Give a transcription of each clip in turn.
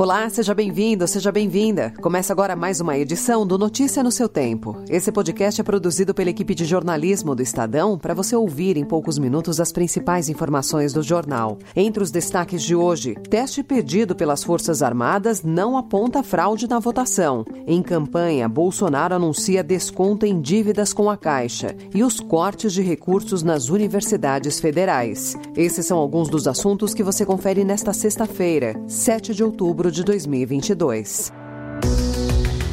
Olá, seja bem-vindo, seja bem-vinda. Começa agora mais uma edição do Notícia no seu Tempo. Esse podcast é produzido pela equipe de jornalismo do Estadão para você ouvir em poucos minutos as principais informações do jornal. Entre os destaques de hoje, teste pedido pelas Forças Armadas não aponta fraude na votação. Em campanha, Bolsonaro anuncia desconto em dívidas com a Caixa e os cortes de recursos nas universidades federais. Esses são alguns dos assuntos que você confere nesta sexta-feira, 7 de outubro de 2022.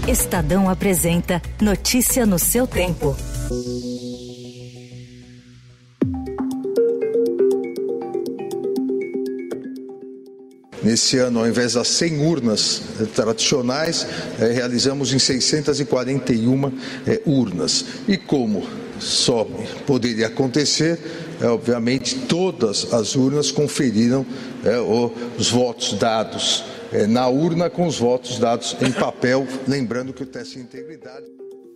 Estadão apresenta Notícia no seu tempo. Nesse ano, ao invés das 100 urnas tradicionais, eh, realizamos em 641 eh, urnas. E como só poderia acontecer, é, obviamente, todas as urnas conferiram é, os votos dados é, na urna com os votos dados em papel, lembrando que o teste de integridade.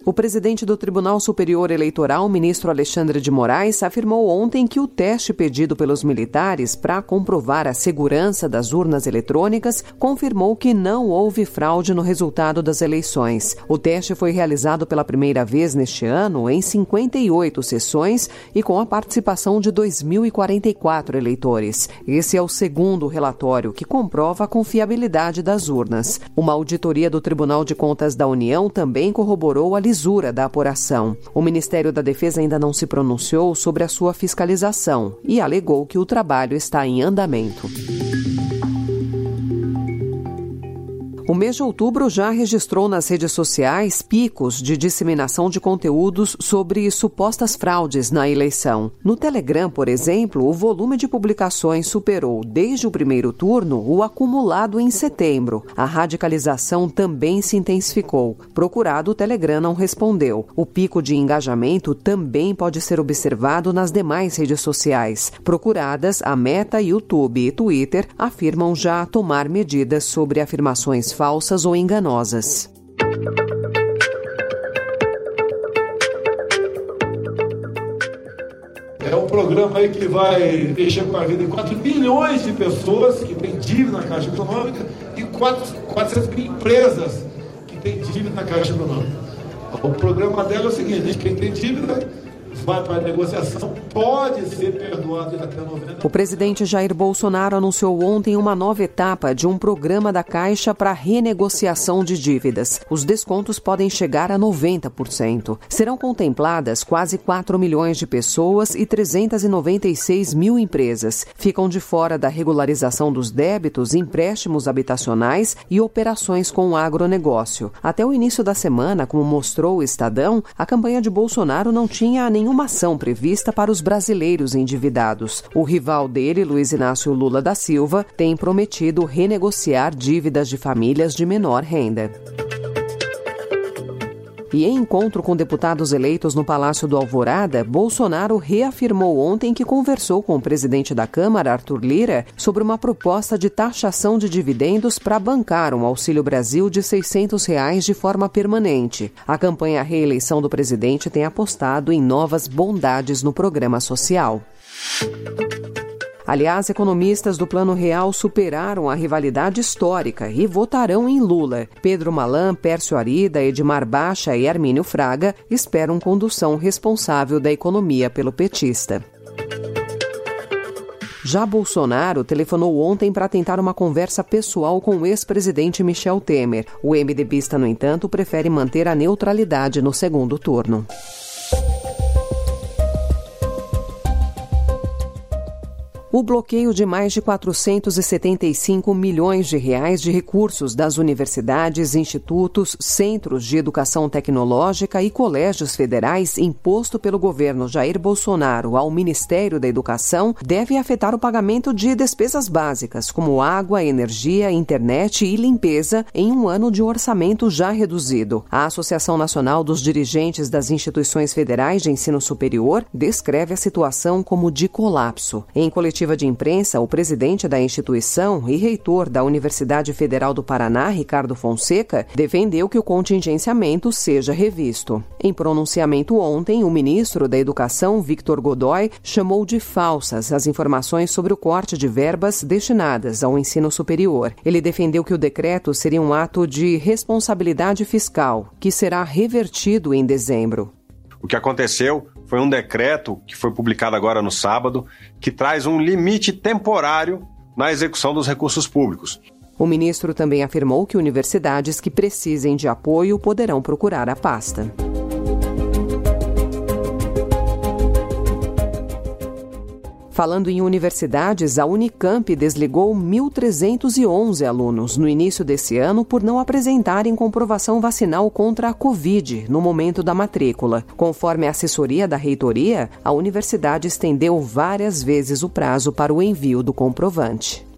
O presidente do Tribunal Superior Eleitoral, ministro Alexandre de Moraes, afirmou ontem que o teste pedido pelos militares para comprovar a segurança das urnas eletrônicas confirmou que não houve fraude no resultado das eleições. O teste foi realizado pela primeira vez neste ano em 58 sessões e com a participação de 2.044 eleitores. Esse é o segundo relatório que comprova a confiabilidade das urnas. Uma auditoria do Tribunal de Contas da União também corroborou a lisura da apuração. O Ministério da Defesa ainda não se pronunciou sobre a sua fiscalização e alegou que o trabalho está em andamento. O mês de outubro já registrou nas redes sociais picos de disseminação de conteúdos sobre supostas fraudes na eleição. No Telegram, por exemplo, o volume de publicações superou, desde o primeiro turno, o acumulado em setembro. A radicalização também se intensificou. Procurado, o Telegram não respondeu. O pico de engajamento também pode ser observado nas demais redes sociais. Procuradas, a Meta, YouTube e Twitter afirmam já tomar medidas sobre afirmações falsas ou enganosas. É um programa aí que vai mexer com a vida de 4 milhões de pessoas que têm dívida na Caixa Econômica e 4, 400 mil empresas que têm dívida na Caixa Econômica. O programa dela é o seguinte: quem tem dívida vai para a negociação, pode ser perdoado até 90. O presidente Jair Bolsonaro anunciou ontem uma nova etapa de um programa da Caixa para renegociação de dívidas. Os descontos podem chegar a 90%. Serão contempladas quase 4 milhões de pessoas e 396 mil empresas. Ficam de fora da regularização dos débitos, empréstimos habitacionais e operações com o agronegócio. Até o início da semana, como mostrou o Estadão, a campanha de Bolsonaro não tinha nenhum nenhuma ação prevista para os brasileiros endividados. O rival dele, Luiz Inácio Lula da Silva, tem prometido renegociar dívidas de famílias de menor renda. E em encontro com deputados eleitos no Palácio do Alvorada, Bolsonaro reafirmou ontem que conversou com o presidente da Câmara, Arthur Lira, sobre uma proposta de taxação de dividendos para bancar um Auxílio Brasil de 600 reais de forma permanente. A campanha à reeleição do presidente tem apostado em novas bondades no programa social. Aliás, economistas do Plano Real superaram a rivalidade histórica e votarão em Lula. Pedro Malan, Pércio Arida, Edmar Baixa e Armínio Fraga esperam condução responsável da economia pelo petista. Já Bolsonaro telefonou ontem para tentar uma conversa pessoal com o ex-presidente Michel Temer. O MDBista, no entanto, prefere manter a neutralidade no segundo turno. O bloqueio de mais de 475 milhões de reais de recursos das universidades, institutos, centros de educação tecnológica e colégios federais imposto pelo governo Jair Bolsonaro ao Ministério da Educação deve afetar o pagamento de despesas básicas, como água, energia, internet e limpeza, em um ano de orçamento já reduzido. A Associação Nacional dos Dirigentes das Instituições Federais de Ensino Superior descreve a situação como de colapso. Em coletivo coletiva de imprensa, o presidente da instituição e reitor da Universidade Federal do Paraná, Ricardo Fonseca, defendeu que o contingenciamento seja revisto. Em pronunciamento ontem, o ministro da Educação, Victor Godoy, chamou de falsas as informações sobre o corte de verbas destinadas ao ensino superior. Ele defendeu que o decreto seria um ato de responsabilidade fiscal, que será revertido em dezembro. O que aconteceu foi um decreto que foi publicado agora no sábado, que traz um limite temporário na execução dos recursos públicos. O ministro também afirmou que universidades que precisem de apoio poderão procurar a pasta. Falando em universidades, a Unicamp desligou 1.311 alunos no início desse ano por não apresentarem comprovação vacinal contra a Covid no momento da matrícula. Conforme a assessoria da reitoria, a universidade estendeu várias vezes o prazo para o envio do comprovante.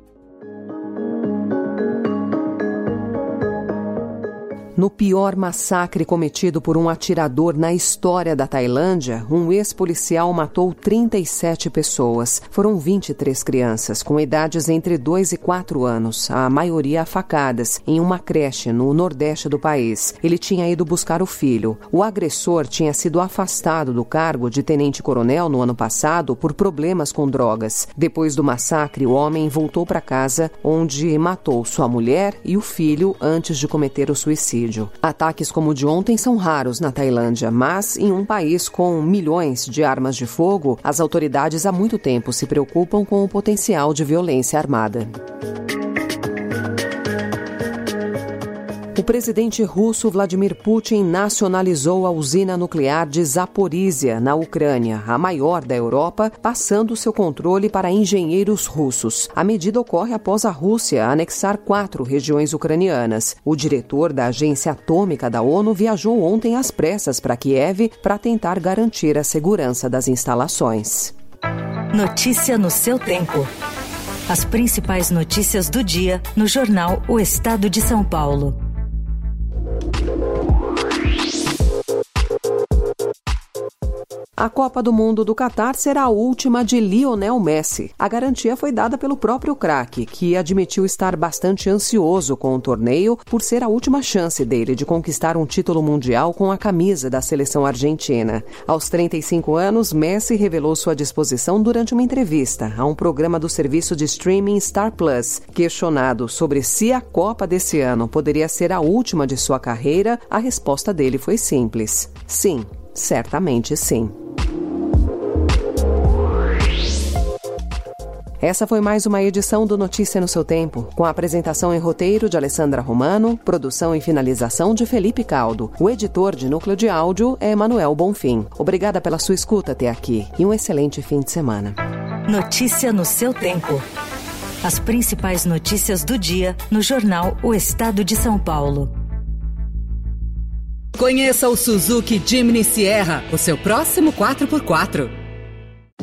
No pior massacre cometido por um atirador na história da Tailândia, um ex-policial matou 37 pessoas. Foram 23 crianças, com idades entre 2 e 4 anos, a maioria facadas, em uma creche no nordeste do país. Ele tinha ido buscar o filho. O agressor tinha sido afastado do cargo de tenente-coronel no ano passado por problemas com drogas. Depois do massacre, o homem voltou para casa, onde matou sua mulher e o filho antes de cometer o suicídio. Ataques como o de ontem são raros na Tailândia, mas em um país com milhões de armas de fogo, as autoridades há muito tempo se preocupam com o potencial de violência armada. O presidente russo Vladimir Putin nacionalizou a usina nuclear de Zaporizhia, na Ucrânia, a maior da Europa, passando seu controle para engenheiros russos. A medida ocorre após a Rússia anexar quatro regiões ucranianas. O diretor da Agência Atômica da ONU viajou ontem às pressas para Kiev para tentar garantir a segurança das instalações. Notícia no seu tempo. As principais notícias do dia no jornal O Estado de São Paulo. A Copa do Mundo do Catar será a última de Lionel Messi. A garantia foi dada pelo próprio craque, que admitiu estar bastante ansioso com o torneio por ser a última chance dele de conquistar um título mundial com a camisa da seleção argentina. Aos 35 anos, Messi revelou sua disposição durante uma entrevista a um programa do serviço de streaming Star Plus. Questionado sobre se a Copa desse ano poderia ser a última de sua carreira, a resposta dele foi simples: sim, certamente sim. Essa foi mais uma edição do Notícia no seu tempo, com a apresentação em roteiro de Alessandra Romano, produção e finalização de Felipe Caldo. O editor de núcleo de áudio é Manuel Bonfim. Obrigada pela sua escuta até aqui e um excelente fim de semana. Notícia no seu tempo. As principais notícias do dia no jornal O Estado de São Paulo. Conheça o Suzuki Jimny Sierra, o seu próximo 4x4.